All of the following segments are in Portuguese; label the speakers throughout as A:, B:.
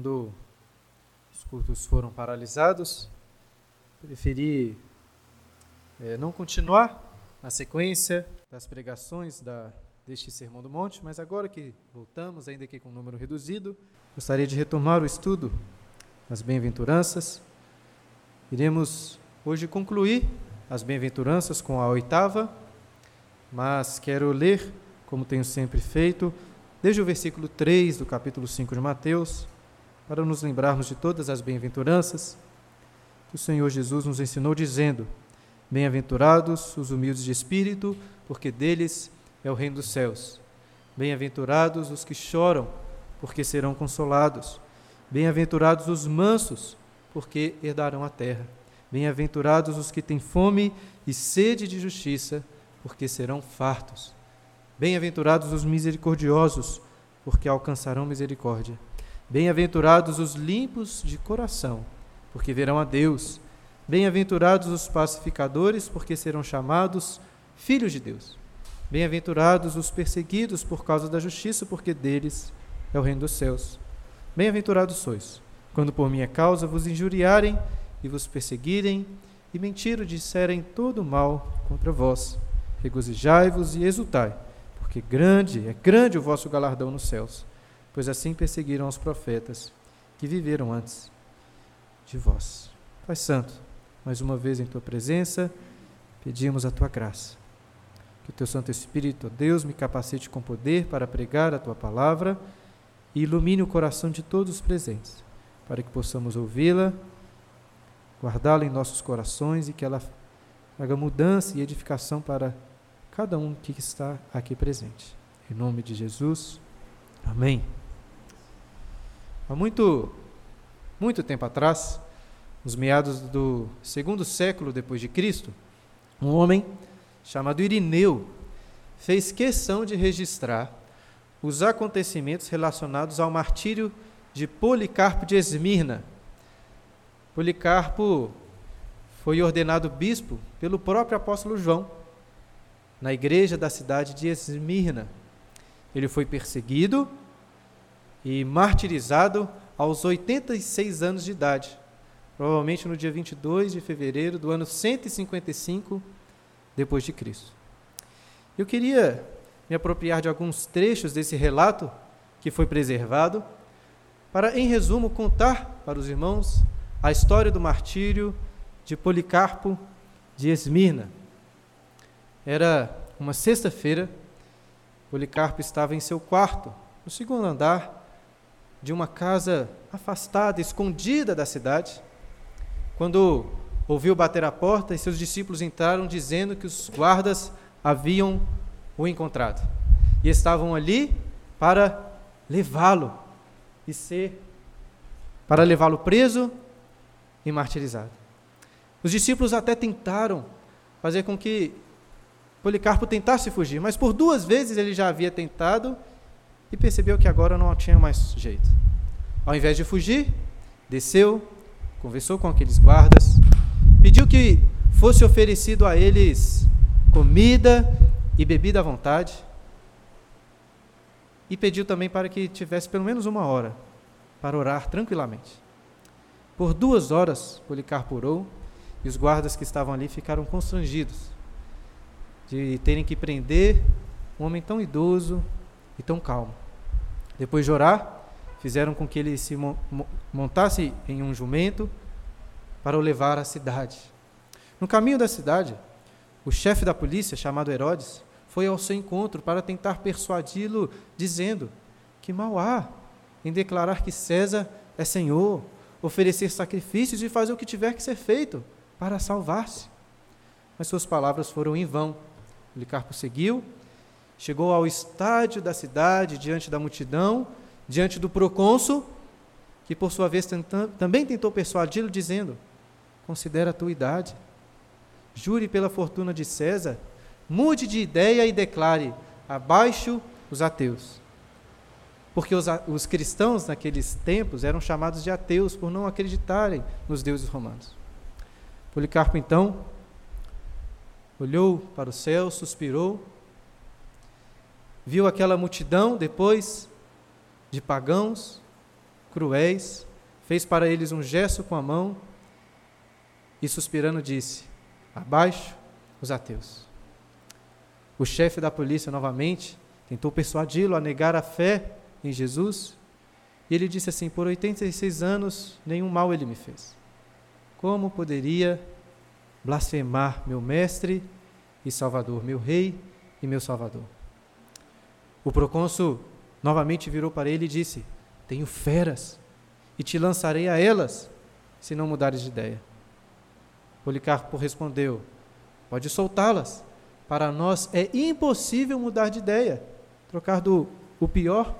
A: quando os cultos foram paralisados, preferi é, não continuar na sequência das pregações da, deste Sermão do Monte, mas agora que voltamos, ainda que com um número reduzido, gostaria de retomar o estudo das bem-aventuranças. Iremos hoje concluir as bem-aventuranças com a oitava, mas quero ler, como tenho sempre feito, desde o versículo 3 do capítulo 5 de Mateus, para nos lembrarmos de todas as bem-aventuranças que o Senhor Jesus nos ensinou, dizendo: Bem-aventurados os humildes de espírito, porque deles é o reino dos céus. Bem-aventurados os que choram, porque serão consolados. Bem-aventurados os mansos, porque herdarão a terra. Bem-aventurados os que têm fome e sede de justiça, porque serão fartos. Bem-aventurados os misericordiosos, porque alcançarão misericórdia. Bem-aventurados os limpos de coração, porque verão a Deus. Bem-aventurados os pacificadores, porque serão chamados filhos de Deus. Bem-aventurados os perseguidos por causa da justiça, porque deles é o reino dos céus. Bem-aventurados sois, quando por minha causa vos injuriarem e vos perseguirem e mentiram disserem todo mal contra vós. Regozijai-vos e exultai porque grande, é grande o vosso galardão nos céus, pois assim perseguiram os profetas que viveram antes de vós. Pai Santo, mais uma vez em tua presença, pedimos a tua graça. Que o teu Santo Espírito, ó Deus, me capacite com poder para pregar a tua palavra e ilumine o coração de todos os presentes, para que possamos ouvi-la, guardá-la em nossos corações e que ela traga mudança e edificação para cada um que está aqui presente. Em nome de Jesus, amém. Há muito, muito tempo atrás, nos meados do segundo século depois de Cristo, um homem chamado Irineu fez questão de registrar os acontecimentos relacionados ao martírio de Policarpo de Esmirna. Policarpo foi ordenado bispo pelo próprio apóstolo João na igreja da cidade de Esmirna. Ele foi perseguido e martirizado aos 86 anos de idade, provavelmente no dia 22 de fevereiro do ano 155 depois de Cristo. Eu queria me apropriar de alguns trechos desse relato que foi preservado para, em resumo, contar para os irmãos a história do martírio de Policarpo de Esmirna. Era uma sexta-feira, Policarpo estava em seu quarto, no segundo andar de uma casa afastada, escondida da cidade, quando ouviu bater a porta e seus discípulos entraram dizendo que os guardas haviam o encontrado e estavam ali para levá-lo e ser para levá-lo preso e martirizado. Os discípulos até tentaram fazer com que Policarpo tentasse fugir, mas por duas vezes ele já havia tentado e percebeu que agora não tinha mais jeito. Ao invés de fugir, desceu, conversou com aqueles guardas, pediu que fosse oferecido a eles comida e bebida à vontade, e pediu também para que tivesse pelo menos uma hora para orar tranquilamente. Por duas horas, Policarpo orou, e os guardas que estavam ali ficaram constrangidos de terem que prender um homem tão idoso e tão calmo. Depois de orar, fizeram com que ele se montasse em um jumento para o levar à cidade. No caminho da cidade, o chefe da polícia, chamado Herodes, foi ao seu encontro para tentar persuadi-lo, dizendo que mal há em declarar que César é Senhor, oferecer sacrifícios e fazer o que tiver que ser feito para salvar-se. Mas suas palavras foram em vão Policarpo seguiu, chegou ao estádio da cidade, diante da multidão, diante do procônsul, que por sua vez também tentou persuadi-lo, dizendo: Considera a tua idade, jure pela fortuna de César, mude de ideia e declare: abaixo os ateus. Porque os, os cristãos naqueles tempos eram chamados de ateus por não acreditarem nos deuses romanos. Policarpo então olhou para o céu, suspirou, viu aquela multidão depois de pagãos cruéis, fez para eles um gesto com a mão e, suspirando, disse: Abaixo os ateus. O chefe da polícia, novamente, tentou persuadi-lo a negar a fé em Jesus. E ele disse assim: Por 86 anos, nenhum mal ele me fez. Como poderia blasfemar meu mestre e salvador, meu rei e meu salvador? O procônsul novamente virou para ele e disse: Tenho feras e te lançarei a elas, se não mudares de ideia. Policarpo respondeu: Pode soltá-las. Para nós é impossível mudar de ideia, trocar do o pior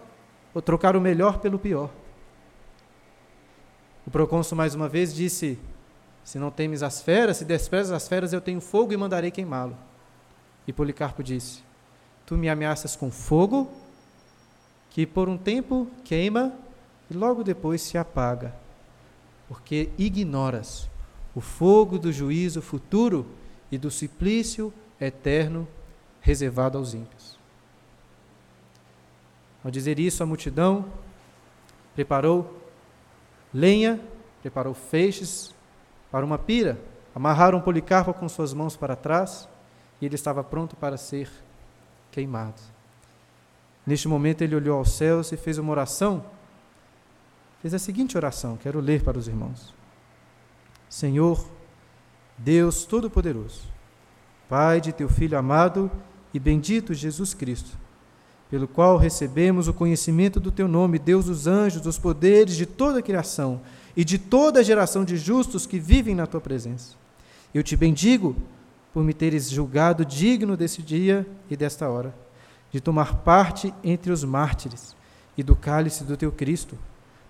A: ou trocar o melhor pelo pior. O procônsul mais uma vez disse: Se não temes as feras, se desprezas as feras, eu tenho fogo e mandarei queimá-lo. E Policarpo disse: Tu me ameaças com fogo, que por um tempo queima e logo depois se apaga, porque ignoras o fogo do juízo futuro e do suplício eterno reservado aos ímpios. Ao dizer isso, a multidão preparou lenha, preparou feixes para uma pira, amarraram Policarpo com suas mãos para trás e ele estava pronto para ser queimado. Neste momento ele olhou aos céus e fez uma oração. Fez a seguinte oração, quero ler para os irmãos. Senhor, Deus Todo-Poderoso, Pai de teu Filho amado e bendito Jesus Cristo, pelo qual recebemos o conhecimento do teu nome, Deus dos anjos, dos poderes de toda a criação e de toda a geração de justos que vivem na tua presença. Eu te bendigo por me teres julgado digno desse dia e desta hora, de tomar parte entre os mártires e do cálice do teu Cristo,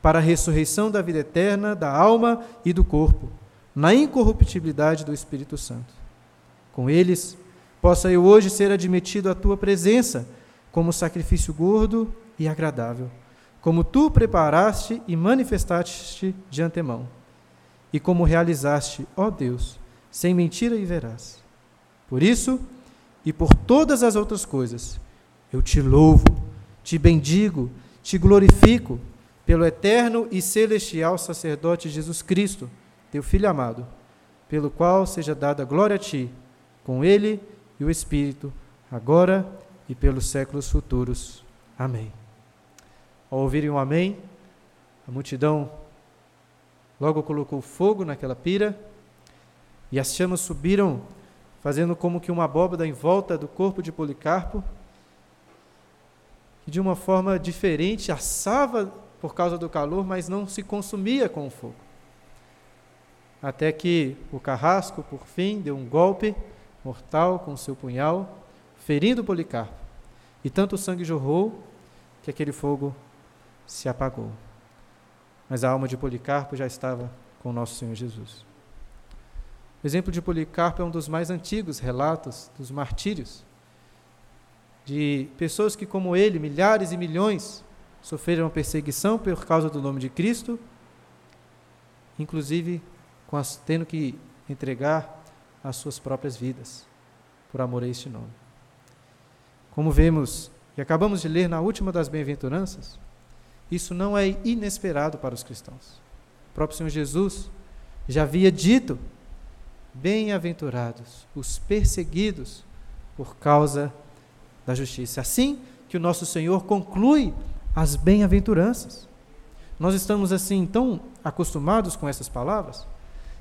A: para a ressurreição da vida eterna, da alma e do corpo, na incorruptibilidade do Espírito Santo. Com eles, possa eu hoje ser admitido à tua presença como sacrifício gordo e agradável, como tu preparaste e manifestaste de antemão, e como realizaste, ó Deus, sem mentira e verás. Por isso, e por todas as outras coisas, eu te louvo, te bendigo, te glorifico, pelo eterno e celestial sacerdote Jesus Cristo, teu Filho amado, pelo qual seja dada glória a ti, com ele e o Espírito, agora e pelos séculos futuros. Amém. Ao ouvirem um amém, a multidão logo colocou fogo naquela pira e as chamas subiram, fazendo como que uma abóbada em volta do corpo de Policarpo, que de uma forma diferente assava por causa do calor, mas não se consumia com o fogo. Até que o carrasco, por fim, deu um golpe mortal com seu punhal, ferindo Policarpo. E tanto sangue jorrou que aquele fogo se apagou. Mas a alma de Policarpo já estava com nosso Senhor Jesus. O exemplo de Policarpo é um dos mais antigos relatos dos martírios, de pessoas que, como ele, milhares e milhões, sofreram perseguição por causa do nome de Cristo, inclusive as, tendo que entregar as suas próprias vidas por amor a este nome. Como vemos e acabamos de ler na última das bem-aventuranças, isso não é inesperado para os cristãos. O próprio Senhor Jesus já havia dito: Bem-aventurados os perseguidos por causa da justiça. Assim que o nosso Senhor conclui as bem-aventuranças. Nós estamos assim tão acostumados com essas palavras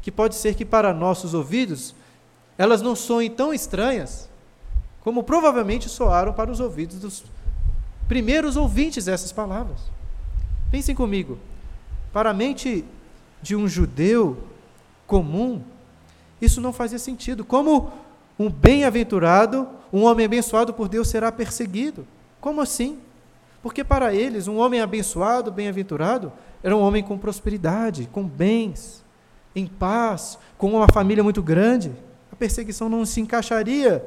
A: que pode ser que para nossos ouvidos elas não soem tão estranhas como provavelmente soaram para os ouvidos dos primeiros ouvintes dessas palavras. Pensem comigo, para a mente de um judeu comum, isso não fazia sentido. Como um bem-aventurado, um homem abençoado por Deus será perseguido? Como assim? Porque para eles, um homem abençoado, bem-aventurado, era um homem com prosperidade, com bens, em paz, com uma família muito grande. A perseguição não se encaixaria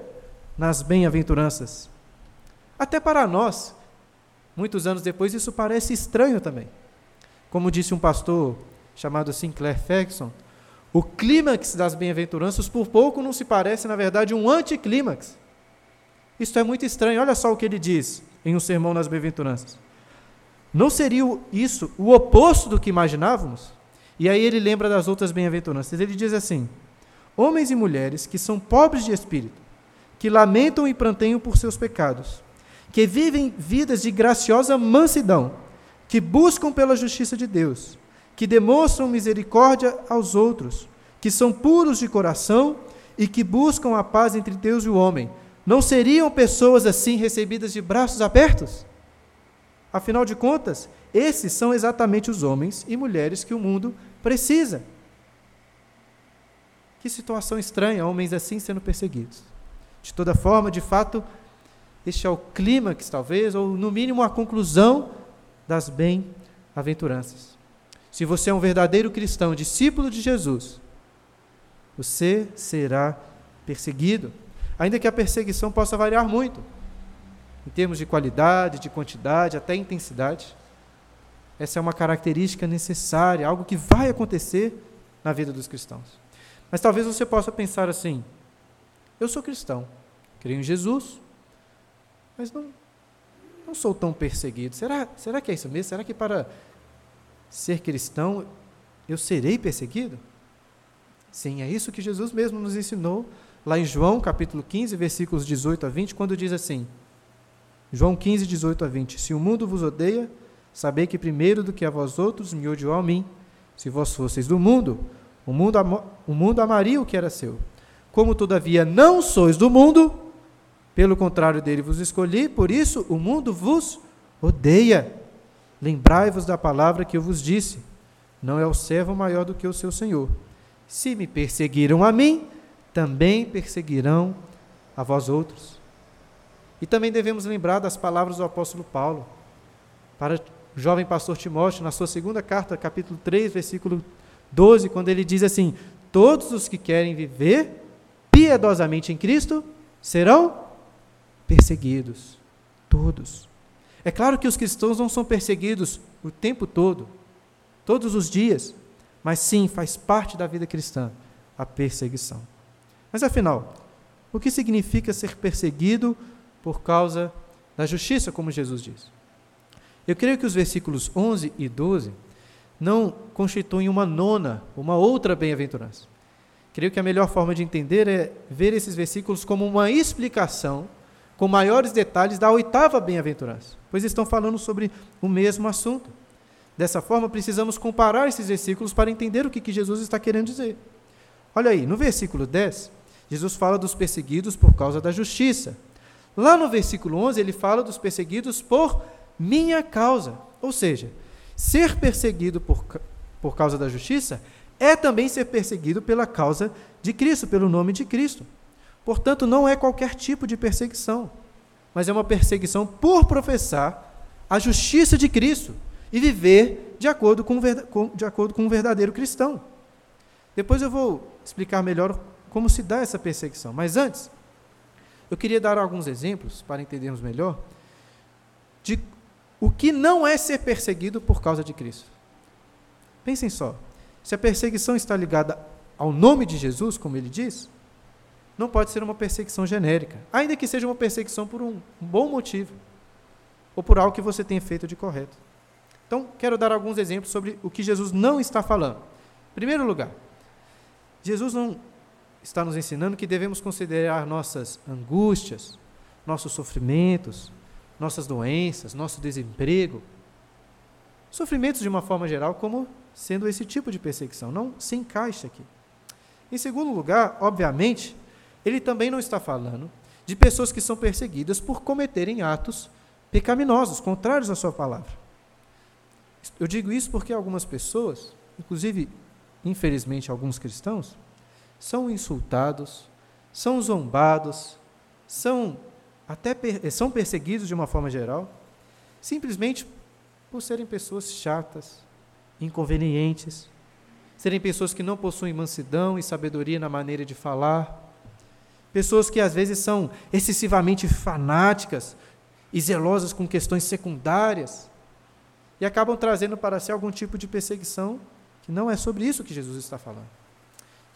A: nas bem-aventuranças. Até para nós, muitos anos depois, isso parece estranho também. Como disse um pastor chamado Sinclair Ferguson, o clímax das bem-aventuranças por pouco não se parece, na verdade, um anticlímax. Isto é muito estranho. Olha só o que ele diz em um sermão nas bem-aventuranças. Não seria isso o oposto do que imaginávamos? E aí ele lembra das outras bem-aventuranças. Ele diz assim: Homens e mulheres que são pobres de espírito, que lamentam e pranteiam por seus pecados, que vivem vidas de graciosa mansidão, que buscam pela justiça de Deus, que demonstram misericórdia aos outros, que são puros de coração e que buscam a paz entre Deus e o homem. Não seriam pessoas assim recebidas de braços abertos? Afinal de contas, esses são exatamente os homens e mulheres que o mundo precisa. Que situação estranha, homens assim sendo perseguidos. De toda forma, de fato, este é o clímax, talvez, ou no mínimo a conclusão das bem-aventuranças. Se você é um verdadeiro cristão, discípulo de Jesus, você será perseguido, ainda que a perseguição possa variar muito, em termos de qualidade, de quantidade, até intensidade. Essa é uma característica necessária, algo que vai acontecer na vida dos cristãos. Mas talvez você possa pensar assim: eu sou cristão, creio em Jesus, mas não, não sou tão perseguido. Será, será que é isso mesmo? Será que para ser cristão eu serei perseguido? Sim, é isso que Jesus mesmo nos ensinou lá em João capítulo 15, versículos 18 a 20, quando diz assim: João 15, 18 a 20: Se o mundo vos odeia, sabei que primeiro do que a vós outros me odiou a mim. Se vós fosseis do mundo, o mundo, o mundo amaria o que era seu. Como todavia não sois do mundo, pelo contrário dele vos escolhi, por isso o mundo vos odeia. Lembrai-vos da palavra que eu vos disse: Não é o servo maior do que o seu senhor. Se me perseguiram a mim, também perseguirão a vós outros. E também devemos lembrar das palavras do apóstolo Paulo para o jovem pastor Timóteo, na sua segunda carta, capítulo 3, versículo 12, quando ele diz assim: Todos os que querem viver piedosamente em Cristo serão perseguidos. Todos. É claro que os cristãos não são perseguidos o tempo todo, todos os dias. Mas sim, faz parte da vida cristã a perseguição. Mas afinal, o que significa ser perseguido por causa da justiça, como Jesus diz? Eu creio que os versículos 11 e 12 não constituem uma nona, uma outra bem-aventurança. Creio que a melhor forma de entender é ver esses versículos como uma explicação com maiores detalhes da oitava bem-aventurança, pois estão falando sobre o mesmo assunto. Dessa forma, precisamos comparar esses versículos para entender o que, que Jesus está querendo dizer. Olha aí, no versículo 10, Jesus fala dos perseguidos por causa da justiça. Lá no versículo 11, ele fala dos perseguidos por minha causa. Ou seja, ser perseguido por, por causa da justiça é também ser perseguido pela causa de Cristo, pelo nome de Cristo. Portanto, não é qualquer tipo de perseguição, mas é uma perseguição por professar a justiça de Cristo e viver de acordo com, de acordo com um verdadeiro cristão. Depois eu vou explicar melhor como se dá essa perseguição. Mas antes, eu queria dar alguns exemplos para entendermos melhor de o que não é ser perseguido por causa de Cristo. Pensem só, se a perseguição está ligada ao nome de Jesus, como ele diz, não pode ser uma perseguição genérica, ainda que seja uma perseguição por um bom motivo ou por algo que você tenha feito de correto. Então, quero dar alguns exemplos sobre o que Jesus não está falando. Em primeiro lugar, Jesus não está nos ensinando que devemos considerar nossas angústias, nossos sofrimentos, nossas doenças, nosso desemprego, sofrimentos de uma forma geral, como sendo esse tipo de perseguição. Não se encaixa aqui. Em segundo lugar, obviamente, ele também não está falando de pessoas que são perseguidas por cometerem atos pecaminosos, contrários à sua palavra. Eu digo isso porque algumas pessoas, inclusive, infelizmente, alguns cristãos, são insultados, são zombados, são até são perseguidos de uma forma geral, simplesmente por serem pessoas chatas, inconvenientes, serem pessoas que não possuem mansidão e sabedoria na maneira de falar, pessoas que às vezes são excessivamente fanáticas e zelosas com questões secundárias, e acabam trazendo para si algum tipo de perseguição que não é sobre isso que Jesus está falando.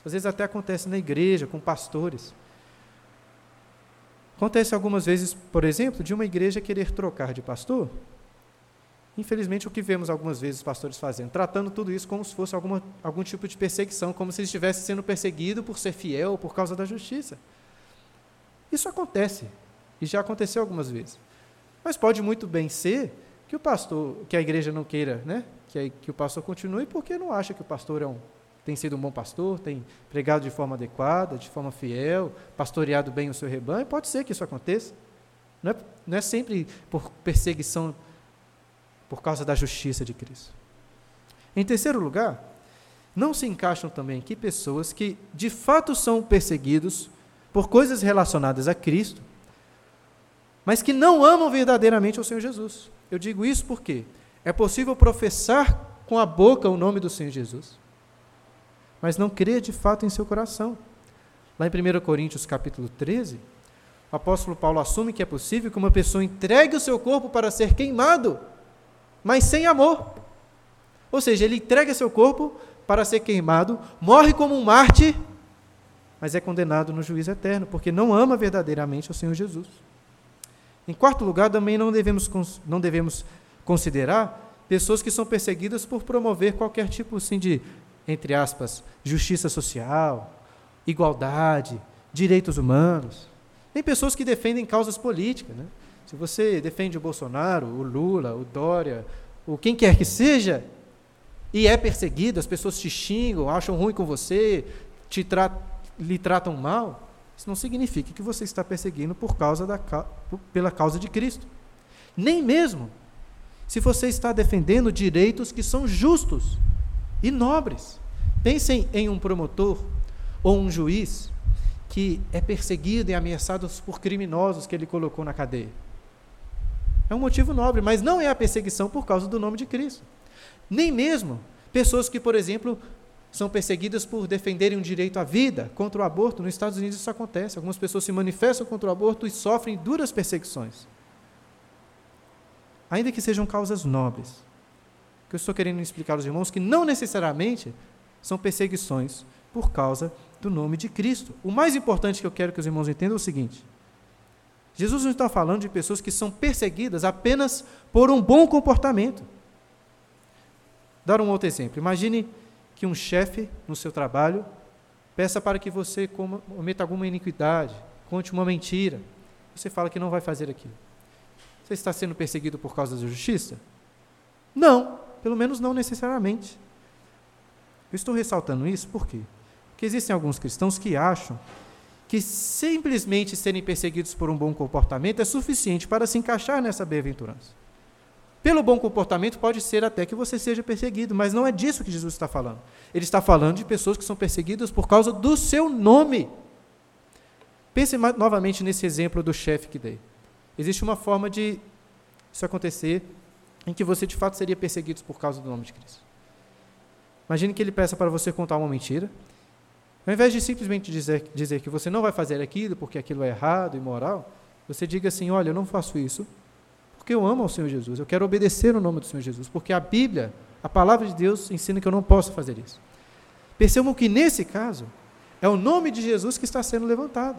A: Às vezes até acontece na igreja, com pastores. Acontece algumas vezes, por exemplo, de uma igreja querer trocar de pastor Infelizmente, o que vemos algumas vezes pastores fazendo, tratando tudo isso como se fosse alguma, algum tipo de perseguição, como se estivesse sendo perseguido por ser fiel, por causa da justiça. Isso acontece, e já aconteceu algumas vezes. Mas pode muito bem ser que o pastor, que a igreja não queira, né, que, que o pastor continue, porque não acha que o pastor é um, tem sido um bom pastor, tem pregado de forma adequada, de forma fiel, pastoreado bem o seu rebanho. Pode ser que isso aconteça. Não é, não é sempre por perseguição por causa da justiça de Cristo. Em terceiro lugar, não se encaixam também aqui pessoas que de fato são perseguidos por coisas relacionadas a Cristo, mas que não amam verdadeiramente o Senhor Jesus. Eu digo isso porque é possível professar com a boca o nome do Senhor Jesus, mas não crer de fato em seu coração. Lá em 1 Coríntios capítulo 13, o apóstolo Paulo assume que é possível que uma pessoa entregue o seu corpo para ser queimado mas sem amor. Ou seja, ele entrega seu corpo para ser queimado, morre como um mártir, mas é condenado no juízo eterno, porque não ama verdadeiramente o Senhor Jesus. Em quarto lugar, também não devemos, não devemos considerar pessoas que são perseguidas por promover qualquer tipo assim, de, entre aspas, justiça social, igualdade, direitos humanos. Tem pessoas que defendem causas políticas. Né? Se você defende o Bolsonaro, o Lula, o Dória, o quem quer que seja, e é perseguido, as pessoas te xingam, acham ruim com você, te tra lhe tratam mal, isso não significa que você está perseguindo por causa da, pela causa de Cristo. Nem mesmo se você está defendendo direitos que são justos e nobres. Pensem em um promotor ou um juiz que é perseguido e ameaçado por criminosos que ele colocou na cadeia. É um motivo nobre, mas não é a perseguição por causa do nome de Cristo. Nem mesmo pessoas que, por exemplo, são perseguidas por defenderem um direito à vida contra o aborto. Nos Estados Unidos isso acontece. Algumas pessoas se manifestam contra o aborto e sofrem duras perseguições. Ainda que sejam causas nobres. O que eu estou querendo explicar aos irmãos que não necessariamente são perseguições por causa do nome de Cristo. O mais importante que eu quero que os irmãos entendam é o seguinte: Jesus não está falando de pessoas que são perseguidas apenas por um bom comportamento. Dar um outro exemplo. Imagine que um chefe no seu trabalho peça para que você cometa alguma iniquidade, conte uma mentira. Você fala que não vai fazer aquilo. Você está sendo perseguido por causa da justiça? Não, pelo menos não necessariamente. Eu estou ressaltando isso por quê? Porque existem alguns cristãos que acham que simplesmente serem perseguidos por um bom comportamento é suficiente para se encaixar nessa bem-aventurança. Pelo bom comportamento, pode ser até que você seja perseguido, mas não é disso que Jesus está falando. Ele está falando de pessoas que são perseguidas por causa do seu nome. Pense novamente nesse exemplo do chefe que dei. Existe uma forma de isso acontecer em que você de fato seria perseguido por causa do nome de Cristo. Imagine que ele peça para você contar uma mentira, ao invés de simplesmente dizer, dizer que você não vai fazer aquilo porque aquilo é errado, imoral, você diga assim: olha, eu não faço isso porque eu amo ao Senhor Jesus, eu quero obedecer o nome do Senhor Jesus, porque a Bíblia, a palavra de Deus, ensina que eu não posso fazer isso. Percebam que nesse caso, é o nome de Jesus que está sendo levantado.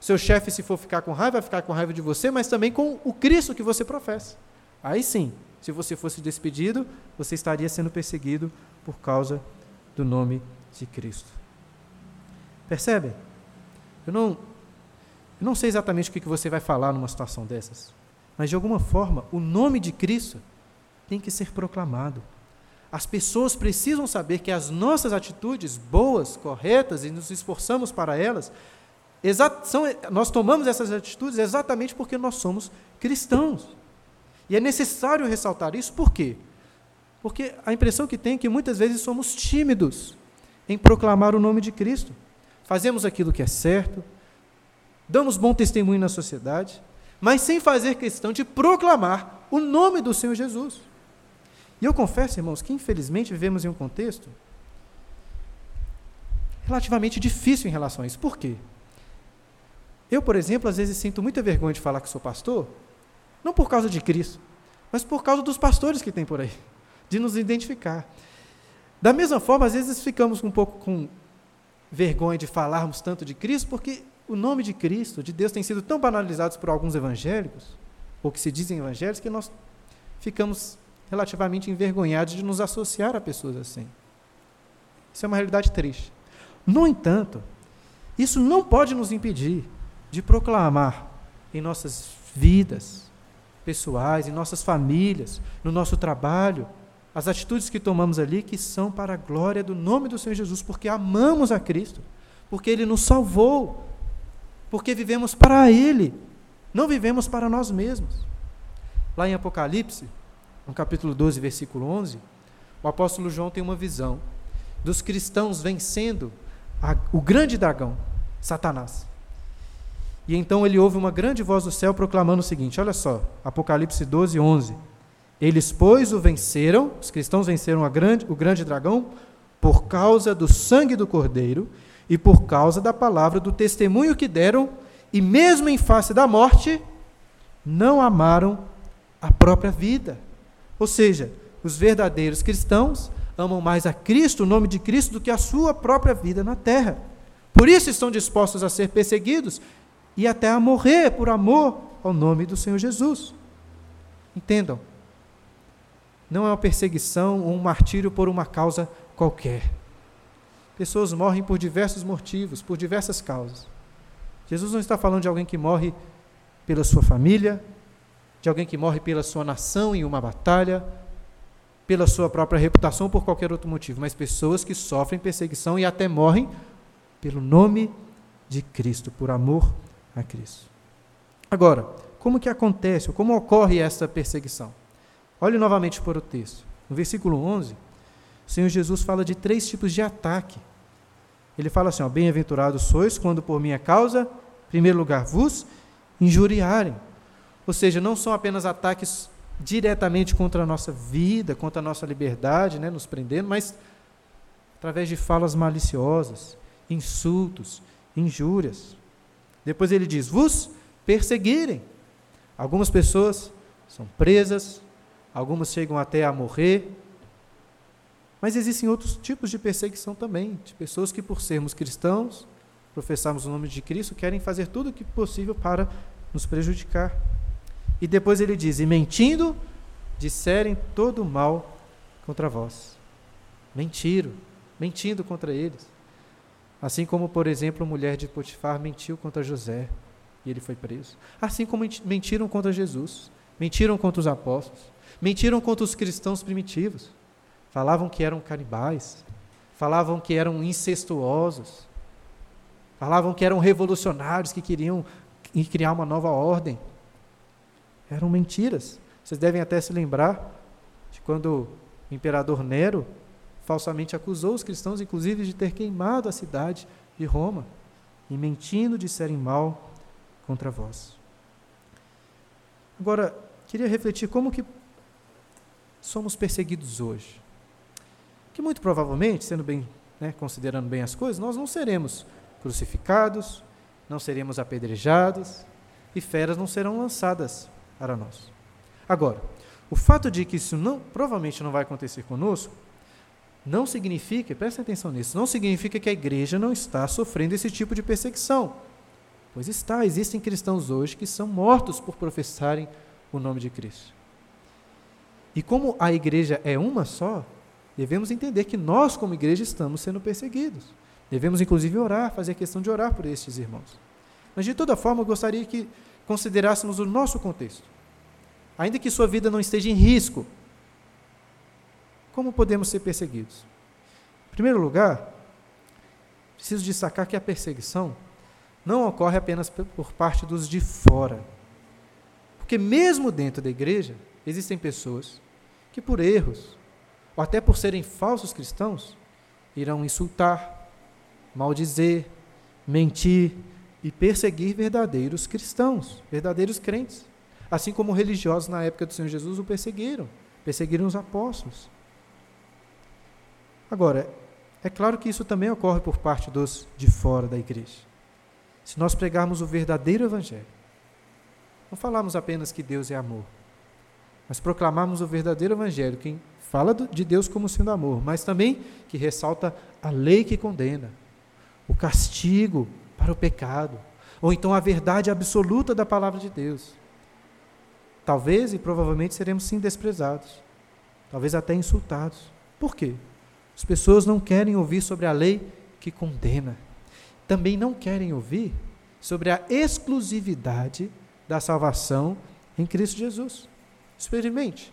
A: Seu chefe, se for ficar com raiva, vai ficar com raiva de você, mas também com o Cristo que você professa. Aí sim, se você fosse despedido, você estaria sendo perseguido por causa do nome de Cristo. Percebem? Eu não, eu não sei exatamente o que você vai falar numa situação dessas, mas de alguma forma o nome de Cristo tem que ser proclamado. As pessoas precisam saber que as nossas atitudes boas, corretas e nos esforçamos para elas, são, nós tomamos essas atitudes exatamente porque nós somos cristãos. E é necessário ressaltar isso, por quê? Porque a impressão que tem é que muitas vezes somos tímidos em proclamar o nome de Cristo fazemos aquilo que é certo, damos bom testemunho na sociedade, mas sem fazer questão de proclamar o nome do Senhor Jesus. E eu confesso, irmãos, que infelizmente vivemos em um contexto relativamente difícil em relação a isso. Por quê? Eu, por exemplo, às vezes sinto muita vergonha de falar que sou pastor, não por causa de Cristo, mas por causa dos pastores que tem por aí, de nos identificar. Da mesma forma, às vezes ficamos um pouco com vergonha de falarmos tanto de Cristo, porque o nome de Cristo, de Deus, tem sido tão banalizado por alguns evangélicos, ou que se dizem evangélicos, que nós ficamos relativamente envergonhados de nos associar a pessoas assim. Isso é uma realidade triste. No entanto, isso não pode nos impedir de proclamar em nossas vidas pessoais, em nossas famílias, no nosso trabalho, as atitudes que tomamos ali que são para a glória do nome do Senhor Jesus, porque amamos a Cristo, porque Ele nos salvou, porque vivemos para Ele, não vivemos para nós mesmos. Lá em Apocalipse, no capítulo 12, versículo 11, o apóstolo João tem uma visão dos cristãos vencendo a, o grande dragão, Satanás. E então ele ouve uma grande voz do céu proclamando o seguinte: olha só, Apocalipse 12, 11. Eles, pois, o venceram, os cristãos venceram grande, o grande dragão, por causa do sangue do cordeiro e por causa da palavra do testemunho que deram, e mesmo em face da morte, não amaram a própria vida. Ou seja, os verdadeiros cristãos amam mais a Cristo, o nome de Cristo, do que a sua própria vida na terra. Por isso estão dispostos a ser perseguidos e até a morrer por amor ao nome do Senhor Jesus. Entendam, não é uma perseguição ou um martírio por uma causa qualquer. Pessoas morrem por diversos motivos, por diversas causas. Jesus não está falando de alguém que morre pela sua família, de alguém que morre pela sua nação em uma batalha, pela sua própria reputação ou por qualquer outro motivo, mas pessoas que sofrem perseguição e até morrem pelo nome de Cristo, por amor a Cristo. Agora, como que acontece, como ocorre essa perseguição? Olhe novamente para o texto. No versículo 11, o Senhor Jesus fala de três tipos de ataque. Ele fala assim: Bem-aventurados sois quando por minha causa, em primeiro lugar, vos injuriarem. Ou seja, não são apenas ataques diretamente contra a nossa vida, contra a nossa liberdade, né, nos prendendo, mas através de falas maliciosas, insultos, injúrias. Depois ele diz: vos perseguirem. Algumas pessoas são presas, algumas chegam até a morrer. Mas existem outros tipos de perseguição também, de pessoas que, por sermos cristãos, professarmos o nome de Cristo, querem fazer tudo o que possível para nos prejudicar. E depois ele diz: E mentindo, disserem todo o mal contra vós. Mentiram, mentindo contra eles. Assim como, por exemplo, a mulher de Potifar mentiu contra José e ele foi preso. Assim como mentiram contra Jesus, mentiram contra os apóstolos, mentiram contra os cristãos primitivos. Falavam que eram canibais, falavam que eram incestuosos, falavam que eram revolucionários que queriam criar uma nova ordem. Eram mentiras. Vocês devem até se lembrar de quando o imperador Nero falsamente acusou os cristãos, inclusive, de ter queimado a cidade de Roma e mentindo disserem mal contra vós. Agora, queria refletir como que somos perseguidos hoje. Que muito provavelmente, sendo bem, né, considerando bem as coisas, nós não seremos crucificados, não seremos apedrejados e feras não serão lançadas para nós. Agora, o fato de que isso não, provavelmente não vai acontecer conosco, não significa, prestem atenção nisso, não significa que a igreja não está sofrendo esse tipo de perseguição. Pois está, existem cristãos hoje que são mortos por professarem o nome de Cristo. E como a igreja é uma só, devemos entender que nós, como igreja, estamos sendo perseguidos. Devemos, inclusive, orar, fazer questão de orar por estes irmãos. Mas, de toda forma, eu gostaria que considerássemos o nosso contexto. Ainda que sua vida não esteja em risco, como podemos ser perseguidos? Em primeiro lugar, preciso destacar que a perseguição não ocorre apenas por parte dos de fora. Porque mesmo dentro da igreja, existem pessoas que por erros, ou até por serem falsos cristãos, irão insultar, maldizer, mentir e perseguir verdadeiros cristãos, verdadeiros crentes. Assim como religiosos na época do Senhor Jesus o perseguiram, perseguiram os apóstolos. Agora, é claro que isso também ocorre por parte dos de fora da igreja. Se nós pregarmos o verdadeiro evangelho, não falarmos apenas que Deus é amor, mas proclamarmos o verdadeiro evangelho, que fala de Deus como sendo amor, mas também que ressalta a lei que condena, o castigo para o pecado, ou então a verdade absoluta da palavra de Deus. Talvez e provavelmente seremos sim desprezados, talvez até insultados. Por quê? As pessoas não querem ouvir sobre a lei que condena. Também não querem ouvir sobre a exclusividade da salvação em Cristo Jesus. Experimente.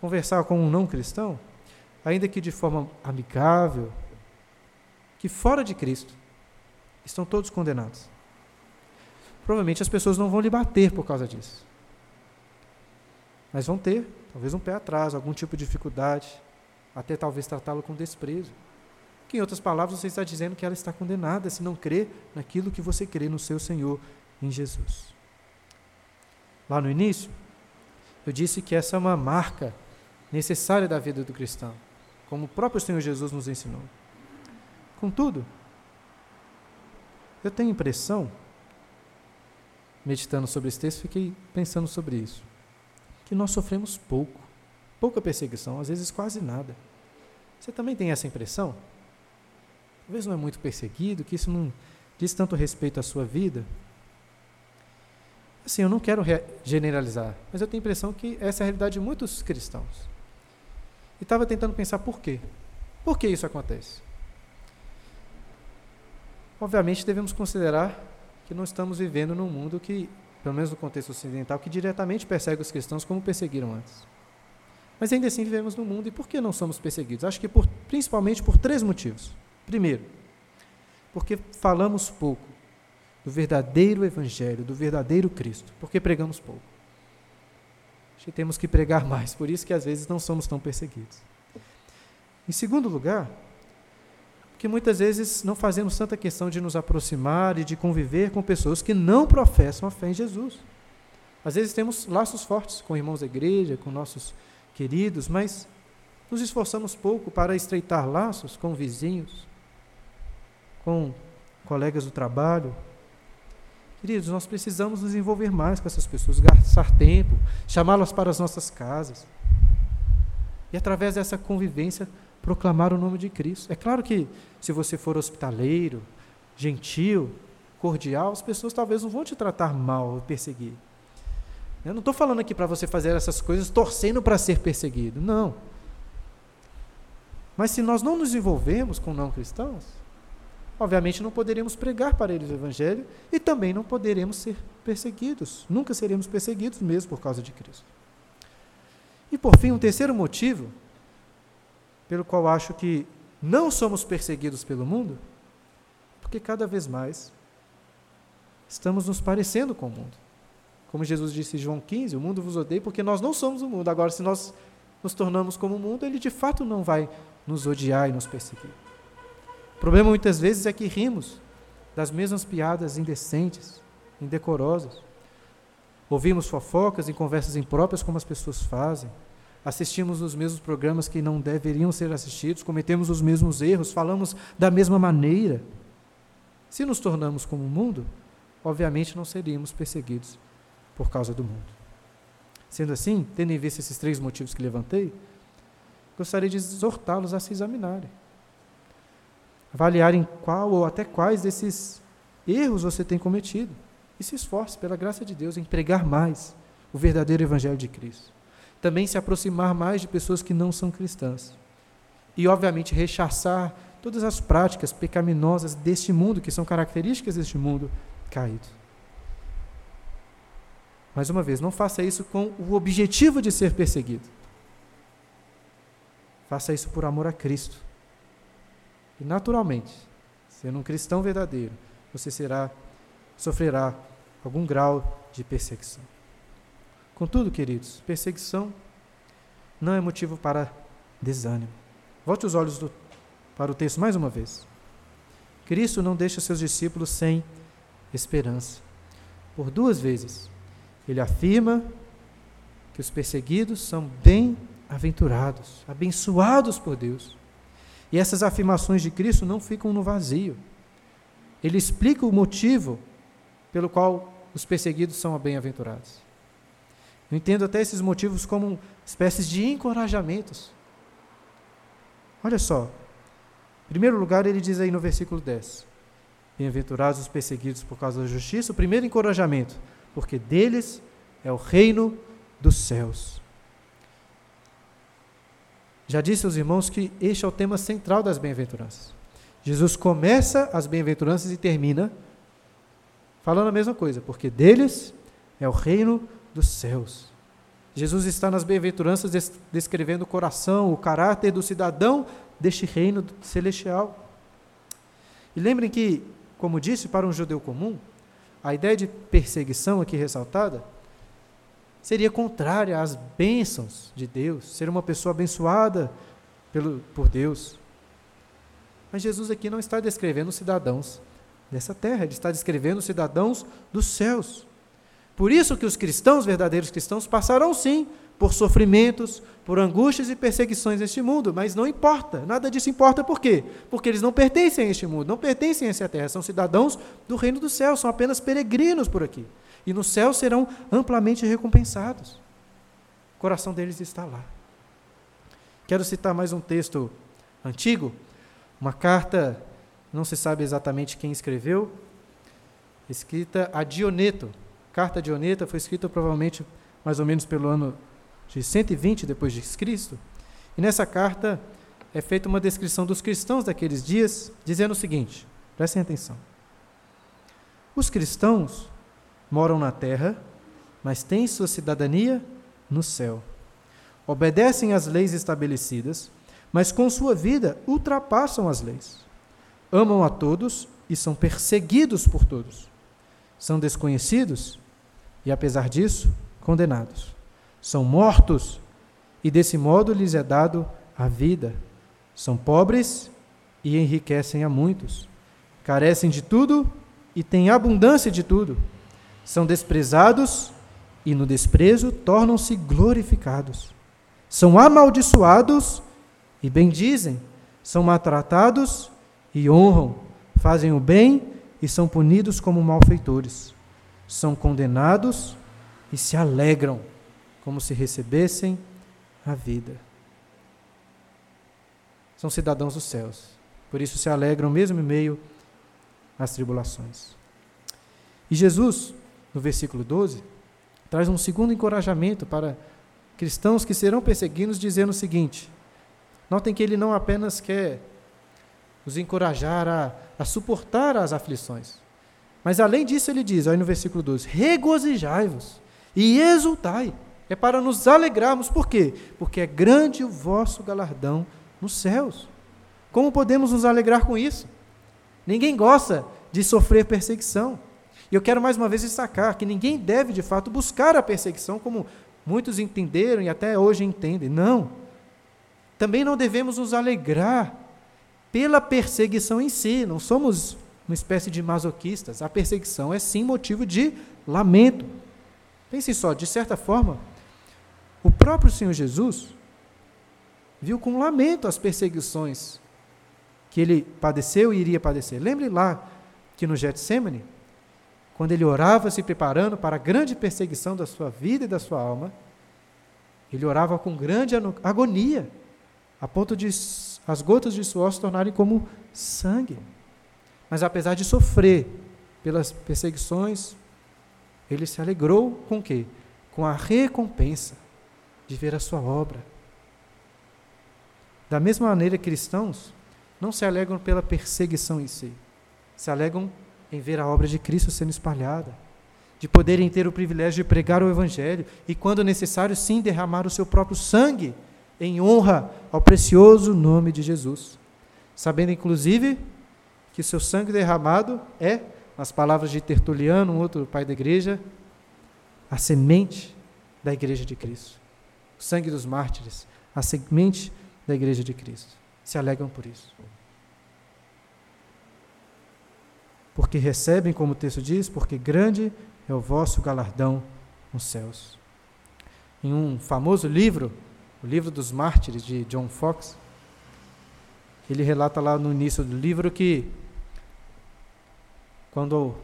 A: Conversar com um não cristão, ainda que de forma amigável, que fora de Cristo estão todos condenados. Provavelmente as pessoas não vão lhe bater por causa disso. Mas vão ter, talvez, um pé atrás, algum tipo de dificuldade, até talvez tratá-lo com desprezo. Que, em outras palavras, você está dizendo que ela está condenada se não crê naquilo que você crê no seu Senhor, em Jesus. Lá no início, eu disse que essa é uma marca necessária da vida do cristão, como o próprio Senhor Jesus nos ensinou. Contudo, eu tenho a impressão, meditando sobre esse texto, fiquei pensando sobre isso, que nós sofremos pouco, pouca perseguição, às vezes quase nada. Você também tem essa impressão? Talvez não é muito perseguido, que isso não diz tanto respeito à sua vida. Assim, eu não quero generalizar, mas eu tenho a impressão que essa é a realidade de muitos cristãos. E estava tentando pensar por quê. Por que isso acontece? Obviamente, devemos considerar que não estamos vivendo num mundo que, pelo menos no contexto ocidental, que diretamente persegue os cristãos como perseguiram antes. Mas ainda assim vivemos no mundo e por que não somos perseguidos? Acho que por, principalmente por três motivos. Primeiro, porque falamos pouco do verdadeiro Evangelho, do verdadeiro Cristo, porque pregamos pouco. Acho que temos que pregar mais, por isso que às vezes não somos tão perseguidos. Em segundo lugar, que muitas vezes não fazemos tanta questão de nos aproximar e de conviver com pessoas que não professam a fé em Jesus. Às vezes temos laços fortes com irmãos da igreja, com nossos queridos, mas nos esforçamos pouco para estreitar laços com vizinhos, com colegas do trabalho. Queridos, nós precisamos nos envolver mais com essas pessoas, gastar tempo, chamá-las para as nossas casas. E através dessa convivência, proclamar o nome de Cristo. É claro que se você for hospitaleiro, gentil, cordial, as pessoas talvez não vão te tratar mal ou perseguir. Eu não estou falando aqui para você fazer essas coisas torcendo para ser perseguido. Não. Mas se nós não nos envolvermos com não cristãos, obviamente não poderemos pregar para eles o Evangelho e também não poderemos ser perseguidos. Nunca seremos perseguidos mesmo por causa de Cristo. E por fim, um terceiro motivo pelo qual acho que não somos perseguidos pelo mundo, porque cada vez mais estamos nos parecendo com o mundo. Como Jesus disse em João 15, o mundo vos odeia porque nós não somos o mundo. Agora, se nós nos tornamos como o mundo, ele de fato não vai nos odiar e nos perseguir. O problema muitas vezes é que rimos das mesmas piadas indecentes, indecorosas. Ouvimos fofocas e conversas impróprias como as pessoas fazem assistimos os mesmos programas que não deveriam ser assistidos, cometemos os mesmos erros, falamos da mesma maneira. Se nos tornamos como o mundo, obviamente não seríamos perseguidos por causa do mundo. Sendo assim, tendo em vista esses três motivos que levantei, gostaria de exortá-los a se examinarem. Avaliarem qual ou até quais desses erros você tem cometido. E se esforce, pela graça de Deus, em pregar mais o verdadeiro Evangelho de Cristo também se aproximar mais de pessoas que não são cristãs. E, obviamente, rechaçar todas as práticas pecaminosas deste mundo, que são características deste mundo caído. Mais uma vez, não faça isso com o objetivo de ser perseguido. Faça isso por amor a Cristo. E naturalmente, sendo um cristão verdadeiro, você será sofrerá algum grau de perseguição. Contudo, queridos, perseguição não é motivo para desânimo. Volte os olhos do, para o texto mais uma vez. Cristo não deixa seus discípulos sem esperança. Por duas vezes, ele afirma que os perseguidos são bem-aventurados, abençoados por Deus. E essas afirmações de Cristo não ficam no vazio. Ele explica o motivo pelo qual os perseguidos são bem-aventurados. Eu entendo até esses motivos como espécies de encorajamentos. Olha só. Em primeiro lugar, ele diz aí no versículo 10: Bem-aventurados os perseguidos por causa da justiça. O primeiro encorajamento, porque deles é o reino dos céus. Já disse aos irmãos que este é o tema central das bem-aventuranças. Jesus começa as bem-aventuranças e termina falando a mesma coisa, porque deles é o reino dos céus. Jesus está nas bem-aventuranças descrevendo o coração, o caráter do cidadão deste reino celestial. E lembrem que, como disse para um judeu comum, a ideia de perseguição aqui ressaltada seria contrária às bênçãos de Deus, ser uma pessoa abençoada pelo, por Deus. Mas Jesus aqui não está descrevendo cidadãos dessa terra, ele está descrevendo cidadãos dos céus. Por isso que os cristãos, verdadeiros cristãos, passarão sim por sofrimentos, por angústias e perseguições neste mundo, mas não importa, nada disso importa por quê? Porque eles não pertencem a este mundo, não pertencem a essa terra, são cidadãos do reino do céu, são apenas peregrinos por aqui e no céu serão amplamente recompensados. O coração deles está lá. Quero citar mais um texto antigo, uma carta, não se sabe exatamente quem escreveu, escrita a Dioneto. Carta Dioneta foi escrita provavelmente mais ou menos pelo ano de 120 depois de Cristo. E nessa carta é feita uma descrição dos cristãos daqueles dias, dizendo o seguinte: prestem atenção. Os cristãos moram na terra, mas têm sua cidadania no céu. Obedecem às leis estabelecidas, mas com sua vida ultrapassam as leis. Amam a todos e são perseguidos por todos. São desconhecidos e, apesar disso, condenados. São mortos e, desse modo, lhes é dado a vida. São pobres e enriquecem a muitos. Carecem de tudo e têm abundância de tudo são desprezados e no desprezo tornam-se glorificados. São amaldiçoados e bendizem, são maltratados e honram, fazem o bem e são punidos como malfeitores. São condenados e se alegram, como se recebessem a vida. São cidadãos dos céus, por isso se alegram mesmo em meio às tribulações. E Jesus, no versículo 12, traz um segundo encorajamento para cristãos que serão perseguidos, dizendo o seguinte: notem que ele não apenas quer os encorajar a, a suportar as aflições, mas além disso, ele diz, aí no versículo 12: regozijai-vos e exultai. É para nos alegrarmos, por quê? Porque é grande o vosso galardão nos céus. Como podemos nos alegrar com isso? Ninguém gosta de sofrer perseguição. E eu quero mais uma vez destacar que ninguém deve, de fato, buscar a perseguição como muitos entenderam e até hoje entendem. Não. Também não devemos nos alegrar pela perseguição em si. Não somos uma espécie de masoquistas. A perseguição é sim motivo de lamento. Pense só, de certa forma, o próprio Senhor Jesus viu com lamento as perseguições que ele padeceu e iria padecer. Lembre lá que no Getsemane, quando ele orava se preparando para a grande perseguição da sua vida e da sua alma, ele orava com grande agonia, a ponto de as gotas de suor se tornarem como sangue. Mas apesar de sofrer pelas perseguições, ele se alegrou com o quê? Com a recompensa de ver a sua obra. Da mesma maneira, cristãos não se alegram pela perseguição em si, se alegram em ver a obra de Cristo sendo espalhada, de poderem ter o privilégio de pregar o Evangelho e, quando necessário, sim, derramar o seu próprio sangue em honra ao precioso nome de Jesus. Sabendo, inclusive, que seu sangue derramado é, nas palavras de Tertuliano, um outro pai da igreja, a semente da igreja de Cristo. O sangue dos mártires, a semente da igreja de Cristo. Se alegram por isso. Porque recebem, como o texto diz, porque grande é o vosso galardão nos céus. Em um famoso livro, o livro dos mártires de John Fox, ele relata lá no início do livro que quando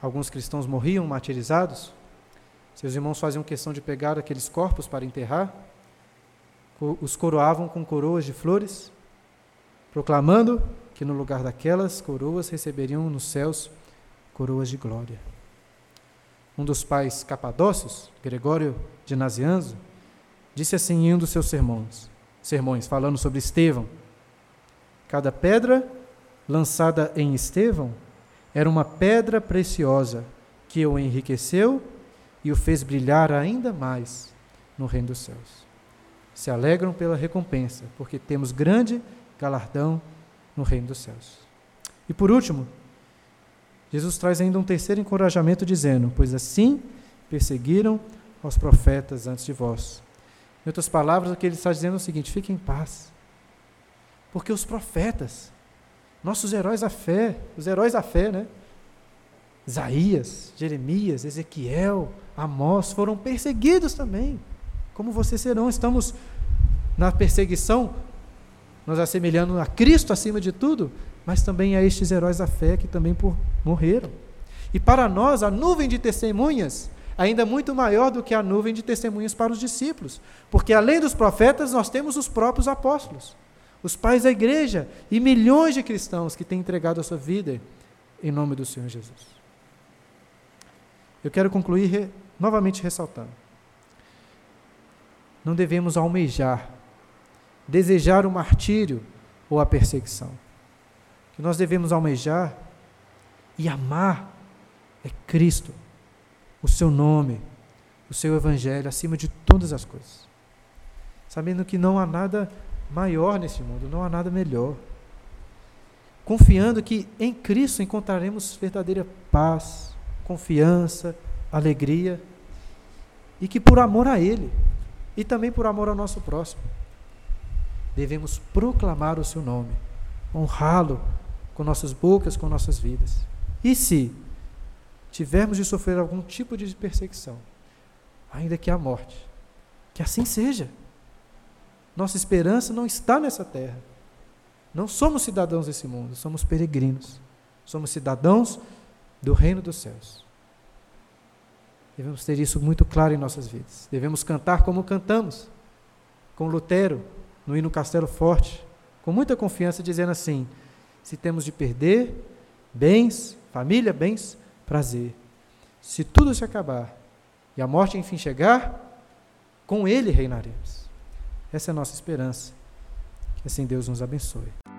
A: alguns cristãos morriam martirizados, seus irmãos faziam questão de pegar aqueles corpos para enterrar, os coroavam com coroas de flores, proclamando que no lugar daquelas coroas receberiam nos céus coroas de glória. Um dos pais capadócios, Gregório de Nazianzo, disse assim em um dos seus sermões: sermões falando sobre Estevão. Cada pedra lançada em Estevão era uma pedra preciosa que o enriqueceu e o fez brilhar ainda mais no reino dos céus. Se alegram pela recompensa, porque temos grande galardão no reino dos céus. E por último, Jesus traz ainda um terceiro encorajamento, dizendo: Pois assim perseguiram os profetas antes de vós. Em outras palavras, o que ele está dizendo é o seguinte: fiquem em paz. Porque os profetas, nossos heróis da fé, os heróis da fé, né? Isaías, Jeremias, Ezequiel, Amós foram perseguidos também, como vocês serão. Estamos na perseguição, nos assemelhando a Cristo acima de tudo, mas também a estes heróis da fé que também morreram. E para nós, a nuvem de testemunhas ainda muito maior do que a nuvem de testemunhas para os discípulos, porque além dos profetas, nós temos os próprios apóstolos, os pais da igreja e milhões de cristãos que têm entregado a sua vida em nome do Senhor Jesus. Eu quero concluir re, novamente ressaltando: não devemos almejar, desejar o martírio ou a perseguição que nós devemos almejar e amar é Cristo, o seu nome, o seu evangelho acima de todas as coisas. Sabendo que não há nada maior nesse mundo, não há nada melhor. Confiando que em Cristo encontraremos verdadeira paz, confiança, alegria, e que por amor a Ele e também por amor ao nosso próximo, devemos proclamar o seu nome, honrá-lo com nossas bocas, com nossas vidas. E se tivermos de sofrer algum tipo de perseguição, ainda que a morte, que assim seja. Nossa esperança não está nessa terra. Não somos cidadãos desse mundo, somos peregrinos. Somos cidadãos do reino dos céus. Devemos ter isso muito claro em nossas vidas. Devemos cantar como cantamos, com Lutero, no hino Castelo Forte, com muita confiança, dizendo assim: se temos de perder bens, família, bens, prazer. Se tudo se acabar e a morte enfim chegar, com Ele reinaremos. Essa é a nossa esperança. Que assim Deus nos abençoe.